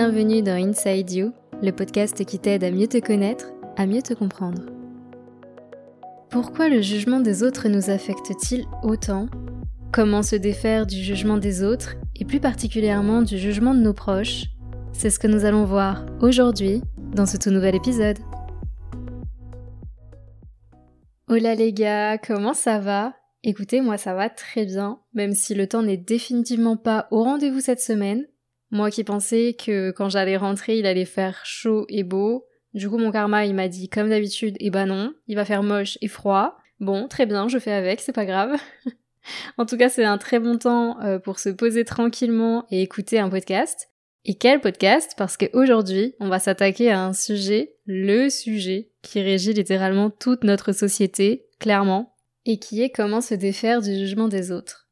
Bienvenue dans Inside You, le podcast qui t'aide à mieux te connaître, à mieux te comprendre. Pourquoi le jugement des autres nous affecte-t-il autant? Comment se défaire du jugement des autres et plus particulièrement du jugement de nos proches? C'est ce que nous allons voir aujourd'hui dans ce tout nouvel épisode. Hola les gars, comment ça va? Écoutez, moi ça va très bien, même si le temps n'est définitivement pas au rendez-vous cette semaine. Moi qui pensais que quand j'allais rentrer, il allait faire chaud et beau. Du coup, mon karma, il m'a dit, comme d'habitude, eh ben non, il va faire moche et froid. Bon, très bien, je fais avec, c'est pas grave. en tout cas, c'est un très bon temps euh, pour se poser tranquillement et écouter un podcast. Et quel podcast? Parce qu'aujourd'hui, on va s'attaquer à un sujet, le sujet, qui régit littéralement toute notre société, clairement, et qui est comment se défaire du jugement des autres.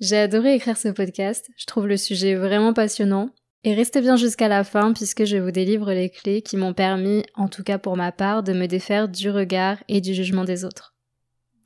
J'ai adoré écrire ce podcast, je trouve le sujet vraiment passionnant. Et restez bien jusqu'à la fin puisque je vous délivre les clés qui m'ont permis, en tout cas pour ma part, de me défaire du regard et du jugement des autres.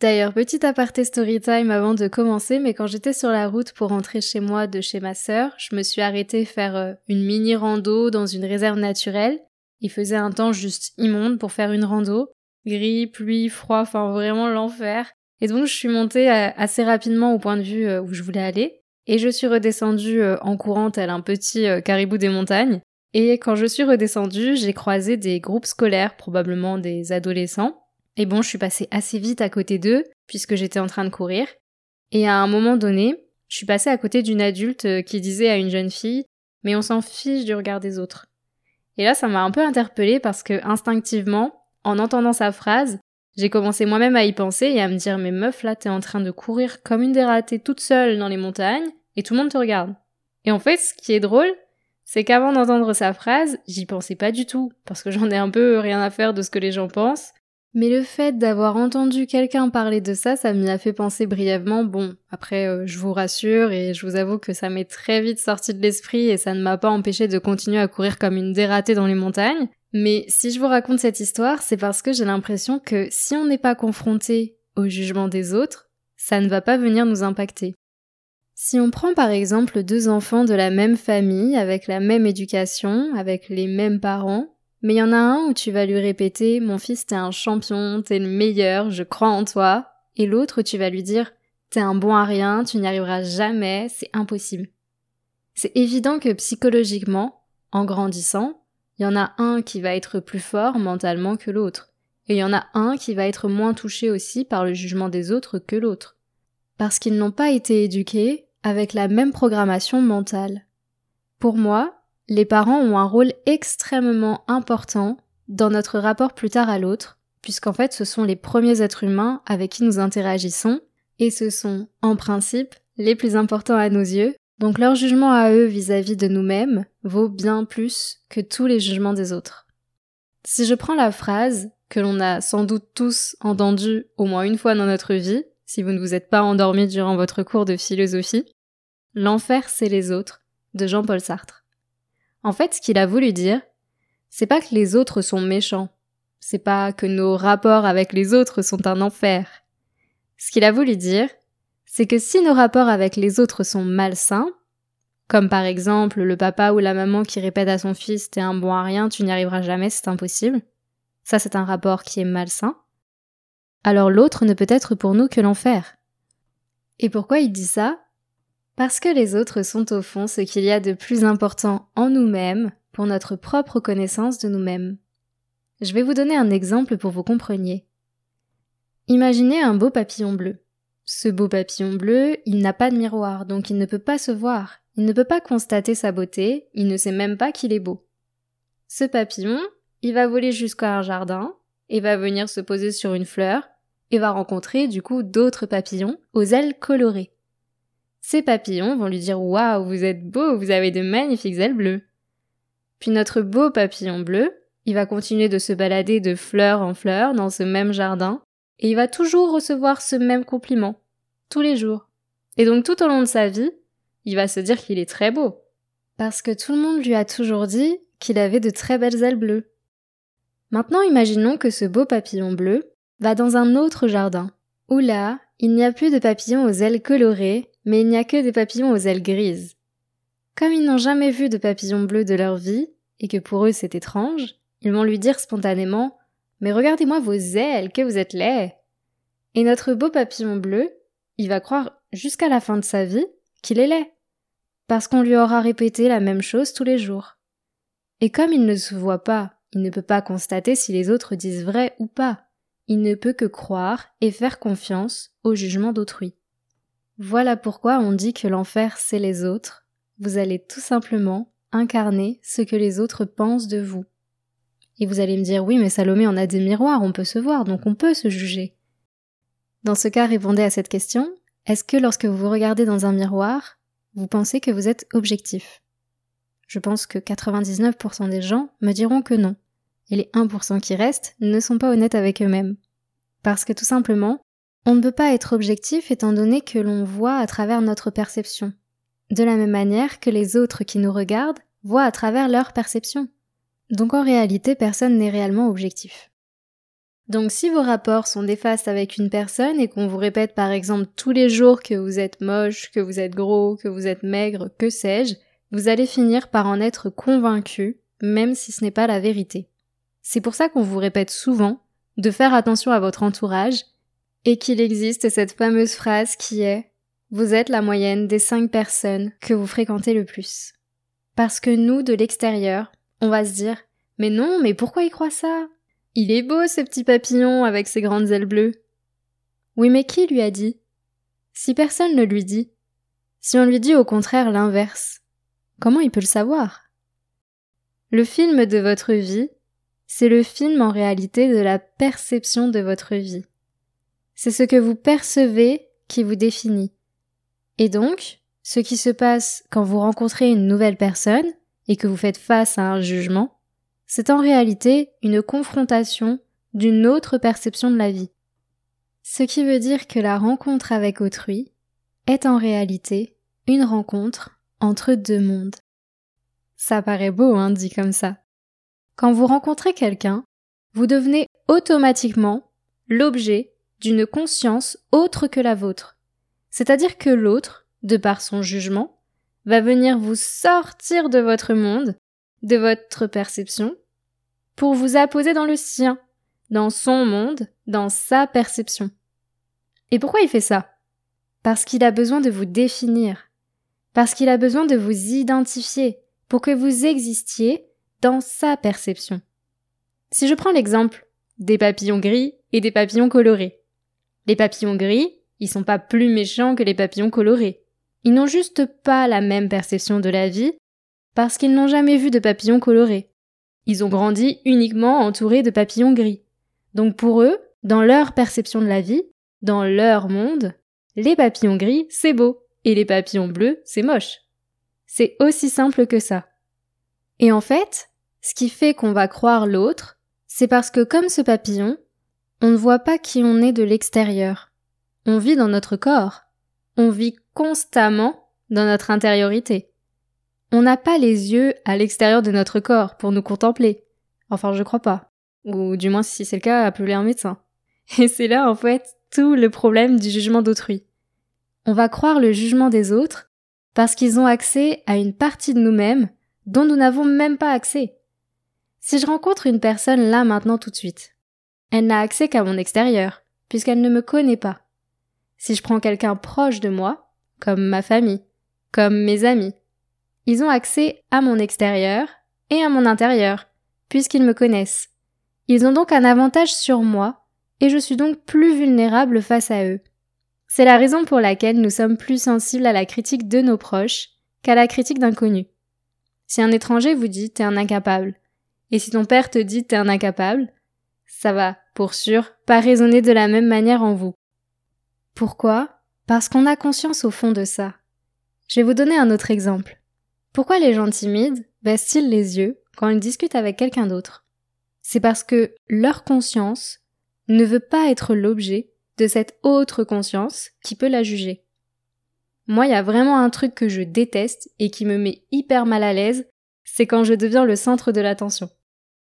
D'ailleurs, petit aparté story time avant de commencer, mais quand j'étais sur la route pour rentrer chez moi de chez ma sœur, je me suis arrêtée faire euh, une mini rando dans une réserve naturelle. Il faisait un temps juste immonde pour faire une rando. Gris, pluie, froid, enfin vraiment l'enfer. Et donc je suis montée euh, assez rapidement au point de vue euh, où je voulais aller, et je suis redescendue euh, en courant tel un petit caribou des montagnes. Et quand je suis redescendue, j'ai croisé des groupes scolaires, probablement des adolescents. Et bon, je suis passée assez vite à côté d'eux, puisque j'étais en train de courir. Et à un moment donné, je suis passée à côté d'une adulte qui disait à une jeune fille Mais on s'en fiche du regard des autres. Et là, ça m'a un peu interpellée parce que instinctivement, en entendant sa phrase, j'ai commencé moi-même à y penser et à me dire mais meuf là t'es en train de courir comme une dératée toute seule dans les montagnes et tout le monde te regarde. Et en fait ce qui est drôle c'est qu'avant d'entendre sa phrase j'y pensais pas du tout parce que j'en ai un peu rien à faire de ce que les gens pensent. Mais le fait d'avoir entendu quelqu'un parler de ça, ça m'y a fait penser brièvement. Bon, après, euh, je vous rassure et je vous avoue que ça m'est très vite sorti de l'esprit et ça ne m'a pas empêché de continuer à courir comme une dératée dans les montagnes. Mais si je vous raconte cette histoire, c'est parce que j'ai l'impression que si on n'est pas confronté au jugement des autres, ça ne va pas venir nous impacter. Si on prend par exemple deux enfants de la même famille, avec la même éducation, avec les mêmes parents, mais il y en a un où tu vas lui répéter Mon fils, t'es un champion, t'es le meilleur, je crois en toi, et l'autre tu vas lui dire T'es un bon à rien, tu n'y arriveras jamais, c'est impossible. C'est évident que psychologiquement, en grandissant, il y en a un qui va être plus fort mentalement que l'autre. Et il y en a un qui va être moins touché aussi par le jugement des autres que l'autre. Parce qu'ils n'ont pas été éduqués avec la même programmation mentale. Pour moi, les parents ont un rôle extrêmement important dans notre rapport plus tard à l'autre, puisqu'en fait ce sont les premiers êtres humains avec qui nous interagissons, et ce sont, en principe, les plus importants à nos yeux, donc leur jugement à eux vis-à-vis de nous-mêmes vaut bien plus que tous les jugements des autres. Si je prends la phrase que l'on a sans doute tous entendue au moins une fois dans notre vie, si vous ne vous êtes pas endormi durant votre cours de philosophie, L'enfer c'est les autres de Jean-Paul Sartre. En fait, ce qu'il a voulu dire, c'est pas que les autres sont méchants, c'est pas que nos rapports avec les autres sont un enfer. Ce qu'il a voulu dire, c'est que si nos rapports avec les autres sont malsains, comme par exemple le papa ou la maman qui répète à son fils T'es un bon à rien, tu n'y arriveras jamais, c'est impossible. Ça, c'est un rapport qui est malsain. Alors l'autre ne peut être pour nous que l'enfer. Et pourquoi il dit ça? Parce que les autres sont au fond ce qu'il y a de plus important en nous-mêmes pour notre propre connaissance de nous-mêmes. Je vais vous donner un exemple pour vous compreniez. Imaginez un beau papillon bleu. Ce beau papillon bleu, il n'a pas de miroir, donc il ne peut pas se voir, il ne peut pas constater sa beauté, il ne sait même pas qu'il est beau. Ce papillon, il va voler jusqu'à un jardin, et va venir se poser sur une fleur, et va rencontrer du coup d'autres papillons aux ailes colorées. Ces papillons vont lui dire Waouh, vous êtes beau, vous avez de magnifiques ailes bleues. Puis notre beau papillon bleu, il va continuer de se balader de fleur en fleur dans ce même jardin, et il va toujours recevoir ce même compliment, tous les jours. Et donc tout au long de sa vie, il va se dire qu'il est très beau. Parce que tout le monde lui a toujours dit qu'il avait de très belles ailes bleues. Maintenant imaginons que ce beau papillon bleu va dans un autre jardin, où là, il n'y a plus de papillons aux ailes colorées, mais il n'y a que des papillons aux ailes grises. Comme ils n'ont jamais vu de papillon bleu de leur vie, et que pour eux c'est étrange, ils vont lui dire spontanément Mais regardez-moi vos ailes, que vous êtes laid. Et notre beau papillon bleu, il va croire jusqu'à la fin de sa vie qu'il est laid, parce qu'on lui aura répété la même chose tous les jours. Et comme il ne se voit pas, il ne peut pas constater si les autres disent vrai ou pas. Il ne peut que croire et faire confiance au jugement d'autrui. Voilà pourquoi on dit que l'enfer c'est les autres. Vous allez tout simplement incarner ce que les autres pensent de vous. Et vous allez me dire oui mais Salomé en a des miroirs, on peut se voir, donc on peut se juger. Dans ce cas, répondez à cette question. Est-ce que lorsque vous vous regardez dans un miroir, vous pensez que vous êtes objectif? Je pense que 99% des gens me diront que non. Et les 1% qui restent ne sont pas honnêtes avec eux-mêmes. Parce que tout simplement, on ne peut pas être objectif étant donné que l'on voit à travers notre perception. De la même manière que les autres qui nous regardent voient à travers leur perception. Donc en réalité, personne n'est réellement objectif. Donc si vos rapports sont néfastes avec une personne et qu'on vous répète par exemple tous les jours que vous êtes moche, que vous êtes gros, que vous êtes maigre, que sais-je, vous allez finir par en être convaincu, même si ce n'est pas la vérité. C'est pour ça qu'on vous répète souvent de faire attention à votre entourage et qu'il existe cette fameuse phrase qui est Vous êtes la moyenne des cinq personnes que vous fréquentez le plus. Parce que nous, de l'extérieur, on va se dire Mais non, mais pourquoi il croit ça? Il est beau ce petit papillon avec ses grandes ailes bleues. Oui, mais qui lui a dit? Si personne ne lui dit, si on lui dit au contraire l'inverse, comment il peut le savoir? Le film de votre vie, c'est le film en réalité de la perception de votre vie. C'est ce que vous percevez qui vous définit. Et donc, ce qui se passe quand vous rencontrez une nouvelle personne et que vous faites face à un jugement, c'est en réalité une confrontation d'une autre perception de la vie. Ce qui veut dire que la rencontre avec autrui est en réalité une rencontre entre deux mondes. Ça paraît beau, hein, dit comme ça. Quand vous rencontrez quelqu'un, vous devenez automatiquement l'objet d'une conscience autre que la vôtre. C'est-à-dire que l'autre, de par son jugement, va venir vous sortir de votre monde, de votre perception, pour vous apposer dans le sien, dans son monde, dans sa perception. Et pourquoi il fait ça? Parce qu'il a besoin de vous définir, parce qu'il a besoin de vous identifier, pour que vous existiez dans sa perception. Si je prends l'exemple des papillons gris et des papillons colorés. Les papillons gris, ils sont pas plus méchants que les papillons colorés. Ils n'ont juste pas la même perception de la vie parce qu'ils n'ont jamais vu de papillons colorés. Ils ont grandi uniquement entourés de papillons gris. Donc pour eux, dans leur perception de la vie, dans leur monde, les papillons gris, c'est beau, et les papillons bleus, c'est moche. C'est aussi simple que ça. Et en fait, ce qui fait qu'on va croire l'autre, c'est parce que comme ce papillon, on ne voit pas qui on est de l'extérieur. On vit dans notre corps. On vit constamment dans notre intériorité. On n'a pas les yeux à l'extérieur de notre corps pour nous contempler. Enfin, je crois pas. Ou du moins, si c'est le cas, appelez un médecin. Et c'est là, en fait, tout le problème du jugement d'autrui. On va croire le jugement des autres parce qu'ils ont accès à une partie de nous-mêmes dont nous n'avons même pas accès. Si je rencontre une personne là maintenant tout de suite, elle n'a accès qu'à mon extérieur, puisqu'elle ne me connaît pas. Si je prends quelqu'un proche de moi, comme ma famille, comme mes amis, ils ont accès à mon extérieur et à mon intérieur, puisqu'ils me connaissent. Ils ont donc un avantage sur moi, et je suis donc plus vulnérable face à eux. C'est la raison pour laquelle nous sommes plus sensibles à la critique de nos proches qu'à la critique d'inconnus. Si un étranger vous dit t'es un incapable, et si ton père te dit t'es un incapable, ça va, pour sûr, pas raisonner de la même manière en vous. Pourquoi? Parce qu'on a conscience au fond de ça. Je vais vous donner un autre exemple. Pourquoi les gens timides baissent-ils les yeux quand ils discutent avec quelqu'un d'autre? C'est parce que leur conscience ne veut pas être l'objet de cette autre conscience qui peut la juger. Moi, il y a vraiment un truc que je déteste et qui me met hyper mal à l'aise, c'est quand je deviens le centre de l'attention.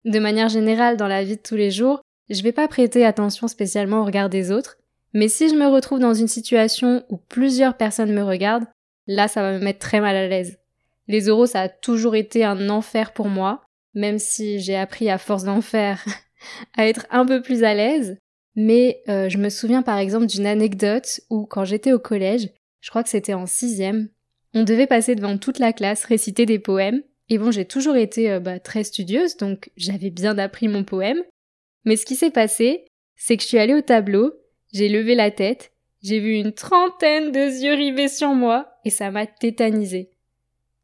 De manière générale, dans la vie de tous les jours, je vais pas prêter attention spécialement au regard des autres, mais si je me retrouve dans une situation où plusieurs personnes me regardent, là, ça va me mettre très mal à l'aise. Les euros, ça a toujours été un enfer pour moi, même si j'ai appris à force d'en faire à être un peu plus à l'aise. Mais euh, je me souviens par exemple d'une anecdote où quand j'étais au collège, je crois que c'était en sixième, on devait passer devant toute la classe, réciter des poèmes. Et bon, j'ai toujours été euh, bah, très studieuse, donc j'avais bien appris mon poème. Mais ce qui s'est passé, c'est que je suis allée au tableau, j'ai levé la tête, j'ai vu une trentaine de yeux rivés sur moi, et ça m'a tétanisé.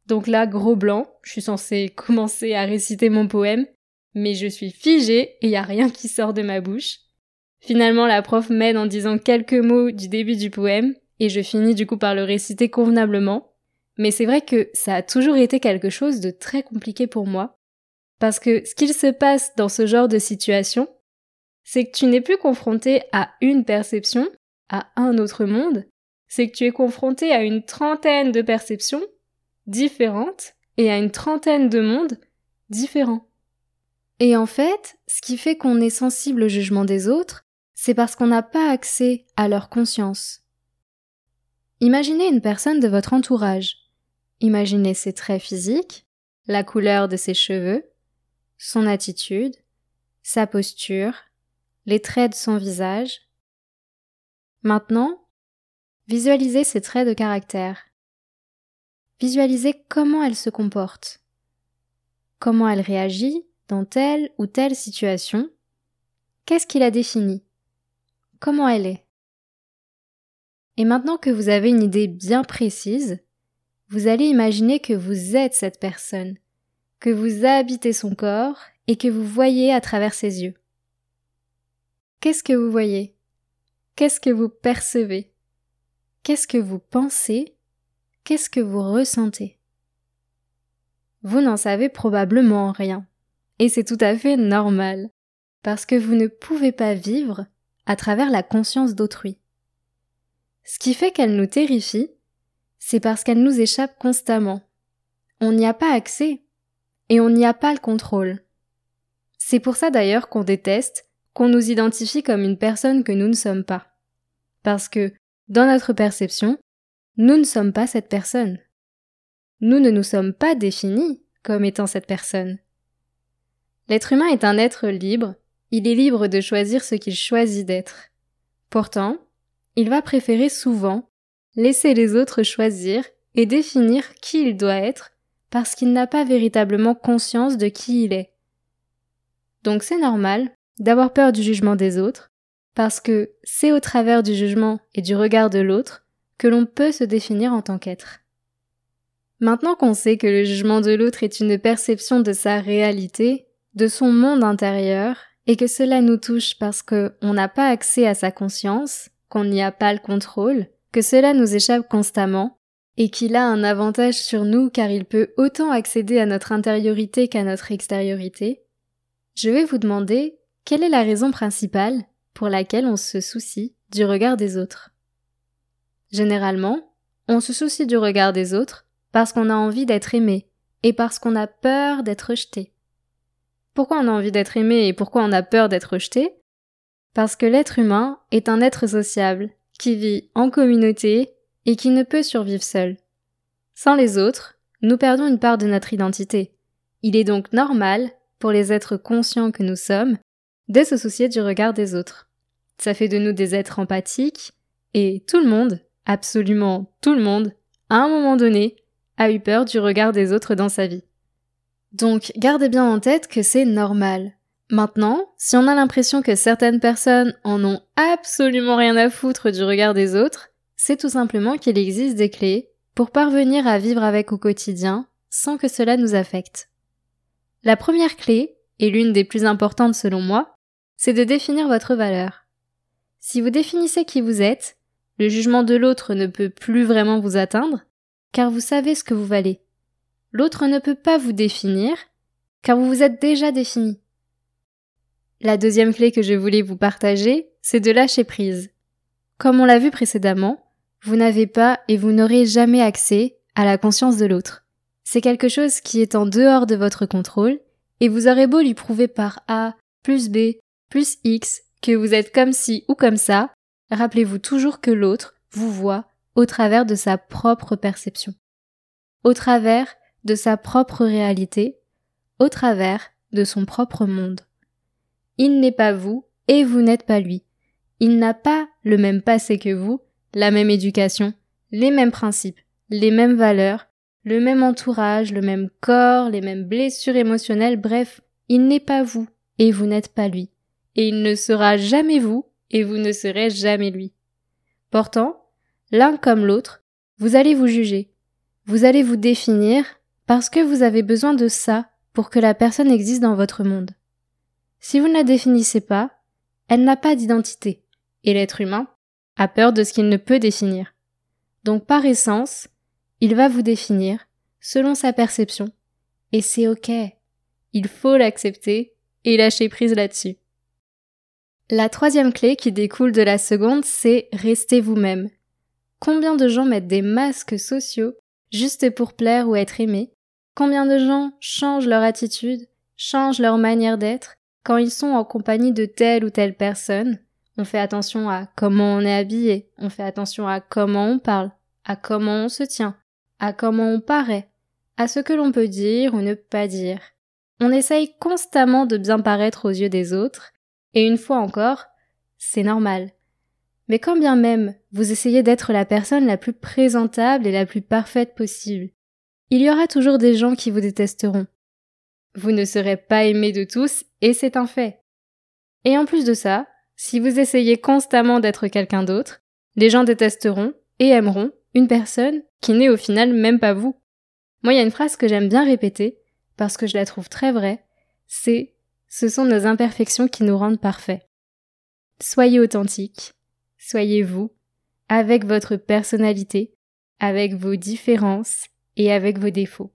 Donc là, gros blanc, je suis censée commencer à réciter mon poème, mais je suis figée et y a rien qui sort de ma bouche. Finalement, la prof m'aide en disant quelques mots du début du poème, et je finis du coup par le réciter convenablement. Mais c'est vrai que ça a toujours été quelque chose de très compliqué pour moi, parce que ce qu'il se passe dans ce genre de situation, c'est que tu n'es plus confronté à une perception, à un autre monde, c'est que tu es confronté à une trentaine de perceptions différentes et à une trentaine de mondes différents. Et en fait, ce qui fait qu'on est sensible au jugement des autres, c'est parce qu'on n'a pas accès à leur conscience. Imaginez une personne de votre entourage. Imaginez ses traits physiques, la couleur de ses cheveux, son attitude, sa posture, les traits de son visage. Maintenant, visualisez ses traits de caractère. Visualisez comment elle se comporte, comment elle réagit dans telle ou telle situation, qu'est-ce qui la définit, comment elle est? Et maintenant que vous avez une idée bien précise, vous allez imaginer que vous êtes cette personne, que vous habitez son corps et que vous voyez à travers ses yeux. Qu'est-ce que vous voyez? Qu'est-ce que vous percevez? Qu'est-ce que vous pensez? Qu'est-ce que vous ressentez? Vous n'en savez probablement rien. Et c'est tout à fait normal, parce que vous ne pouvez pas vivre à travers la conscience d'autrui. Ce qui fait qu'elle nous terrifie, c'est parce qu'elle nous échappe constamment. On n'y a pas accès, et on n'y a pas le contrôle. C'est pour ça d'ailleurs qu'on déteste qu'on nous identifie comme une personne que nous ne sommes pas. Parce que, dans notre perception, nous ne sommes pas cette personne. Nous ne nous sommes pas définis comme étant cette personne. L'être humain est un être libre, il est libre de choisir ce qu'il choisit d'être. Pourtant, il va préférer souvent laisser les autres choisir et définir qui il doit être parce qu'il n'a pas véritablement conscience de qui il est. Donc c'est normal d'avoir peur du jugement des autres, parce que c'est au travers du jugement et du regard de l'autre que l'on peut se définir en tant qu'être. Maintenant qu'on sait que le jugement de l'autre est une perception de sa réalité, de son monde intérieur, et que cela nous touche parce qu'on n'a pas accès à sa conscience, qu'on n'y a pas le contrôle, que cela nous échappe constamment, et qu'il a un avantage sur nous car il peut autant accéder à notre intériorité qu'à notre extériorité, je vais vous demander quelle est la raison principale pour laquelle on se soucie du regard des autres? Généralement, on se soucie du regard des autres parce qu'on a envie d'être aimé et parce qu'on a peur d'être rejeté. Pourquoi on a envie d'être aimé et pourquoi on a peur d'être rejeté? Parce que l'être humain est un être sociable qui vit en communauté et qui ne peut survivre seul. Sans les autres, nous perdons une part de notre identité. Il est donc normal, pour les êtres conscients que nous sommes, de se soucier du regard des autres. Ça fait de nous des êtres empathiques, et tout le monde, absolument tout le monde, à un moment donné, a eu peur du regard des autres dans sa vie. Donc gardez bien en tête que c'est normal. Maintenant, si on a l'impression que certaines personnes en ont absolument rien à foutre du regard des autres, c'est tout simplement qu'il existe des clés pour parvenir à vivre avec au quotidien sans que cela nous affecte. La première clé, et l'une des plus importantes selon moi, c'est de définir votre valeur. Si vous définissez qui vous êtes, le jugement de l'autre ne peut plus vraiment vous atteindre, car vous savez ce que vous valez. L'autre ne peut pas vous définir, car vous vous êtes déjà défini. La deuxième clé que je voulais vous partager, c'est de lâcher prise. Comme on l'a vu précédemment, vous n'avez pas et vous n'aurez jamais accès à la conscience de l'autre. C'est quelque chose qui est en dehors de votre contrôle, et vous aurez beau lui prouver par A, plus B, plus X, que vous êtes comme ci ou comme ça, rappelez-vous toujours que l'autre vous voit au travers de sa propre perception, au travers de sa propre réalité au travers de son propre monde. Il n'est pas vous et vous n'êtes pas lui. Il n'a pas le même passé que vous, la même éducation, les mêmes principes, les mêmes valeurs, le même entourage, le même corps, les mêmes blessures émotionnelles, bref, il n'est pas vous et vous n'êtes pas lui. Et il ne sera jamais vous et vous ne serez jamais lui. Pourtant, l'un comme l'autre, vous allez vous juger. Vous allez vous définir parce que vous avez besoin de ça pour que la personne existe dans votre monde. Si vous ne la définissez pas, elle n'a pas d'identité, et l'être humain a peur de ce qu'il ne peut définir. Donc par essence, il va vous définir selon sa perception, et c'est ok. Il faut l'accepter et lâcher prise là-dessus. La troisième clé qui découle de la seconde, c'est rester vous-même. Combien de gens mettent des masques sociaux juste pour plaire ou être aimés? Combien de gens changent leur attitude, changent leur manière d'être quand ils sont en compagnie de telle ou telle personne? On fait attention à comment on est habillé, on fait attention à comment on parle, à comment on se tient, à comment on paraît, à ce que l'on peut dire ou ne pas dire. On essaye constamment de bien paraître aux yeux des autres, et une fois encore, c'est normal. Mais quand bien même vous essayez d'être la personne la plus présentable et la plus parfaite possible, il y aura toujours des gens qui vous détesteront. Vous ne serez pas aimé de tous, et c'est un fait. Et en plus de ça, si vous essayez constamment d'être quelqu'un d'autre, les gens détesteront et aimeront une personne qui n'est au final même pas vous. Moi, il y a une phrase que j'aime bien répéter, parce que je la trouve très vraie, c'est ce sont nos imperfections qui nous rendent parfaits. Soyez authentique, soyez vous, avec votre personnalité, avec vos différences et avec vos défauts.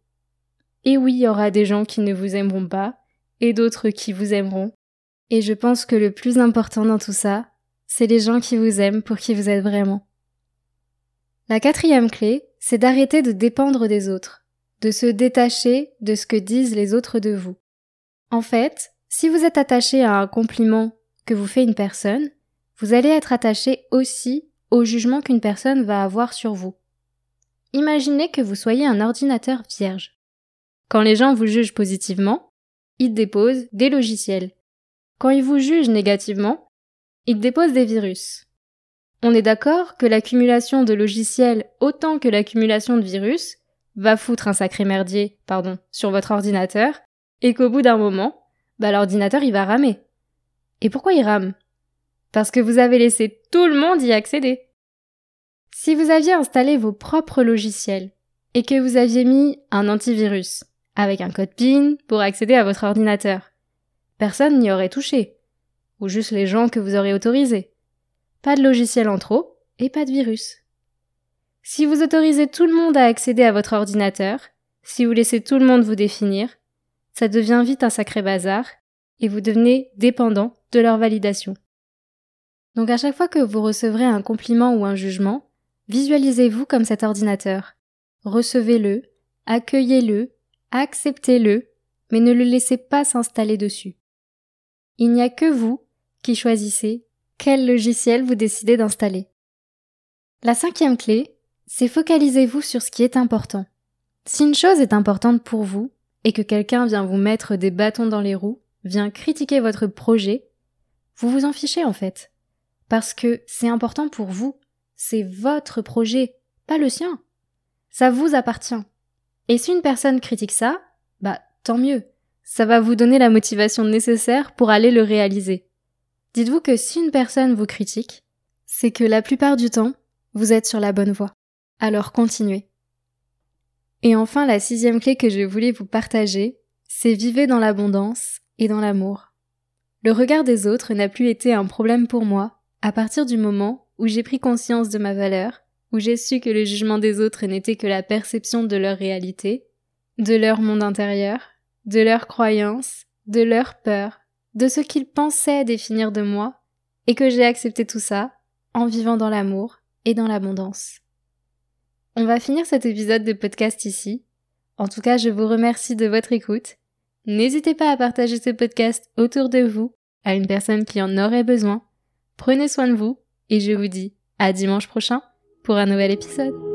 Et oui, il y aura des gens qui ne vous aimeront pas, et d'autres qui vous aimeront. Et je pense que le plus important dans tout ça, c'est les gens qui vous aiment pour qui vous êtes vraiment. La quatrième clé, c'est d'arrêter de dépendre des autres, de se détacher de ce que disent les autres de vous. En fait, si vous êtes attaché à un compliment que vous fait une personne, vous allez être attaché aussi au jugement qu'une personne va avoir sur vous. Imaginez que vous soyez un ordinateur vierge. Quand les gens vous jugent positivement, ils déposent des logiciels. Quand ils vous jugent négativement, ils déposent des virus. On est d'accord que l'accumulation de logiciels autant que l'accumulation de virus va foutre un sacré merdier, pardon, sur votre ordinateur, et qu'au bout d'un moment, bah l'ordinateur il va ramer. Et pourquoi il rame? Parce que vous avez laissé tout le monde y accéder. Si vous aviez installé vos propres logiciels et que vous aviez mis un antivirus avec un code PIN pour accéder à votre ordinateur, personne n'y aurait touché, ou juste les gens que vous aurez autorisés. Pas de logiciel en trop et pas de virus. Si vous autorisez tout le monde à accéder à votre ordinateur, si vous laissez tout le monde vous définir, ça devient vite un sacré bazar et vous devenez dépendant de leur validation. Donc à chaque fois que vous recevrez un compliment ou un jugement, Visualisez-vous comme cet ordinateur. Recevez-le, accueillez-le, acceptez-le, mais ne le laissez pas s'installer dessus. Il n'y a que vous qui choisissez quel logiciel vous décidez d'installer. La cinquième clé, c'est focalisez-vous sur ce qui est important. Si une chose est importante pour vous, et que quelqu'un vient vous mettre des bâtons dans les roues, vient critiquer votre projet, vous vous en fichez en fait. Parce que c'est important pour vous. C'est votre projet, pas le sien. Ça vous appartient. Et si une personne critique ça, bah tant mieux. Ça va vous donner la motivation nécessaire pour aller le réaliser. Dites-vous que si une personne vous critique, c'est que la plupart du temps, vous êtes sur la bonne voie. Alors continuez. Et enfin, la sixième clé que je voulais vous partager, c'est vivez dans l'abondance et dans l'amour. Le regard des autres n'a plus été un problème pour moi à partir du moment où j'ai pris conscience de ma valeur, où j'ai su que le jugement des autres n'était que la perception de leur réalité, de leur monde intérieur, de leurs croyances, de leurs peurs, de ce qu'ils pensaient définir de moi, et que j'ai accepté tout ça en vivant dans l'amour et dans l'abondance. On va finir cet épisode de podcast ici. En tout cas, je vous remercie de votre écoute. N'hésitez pas à partager ce podcast autour de vous, à une personne qui en aurait besoin. Prenez soin de vous et je vous dis à dimanche prochain pour un nouvel épisode.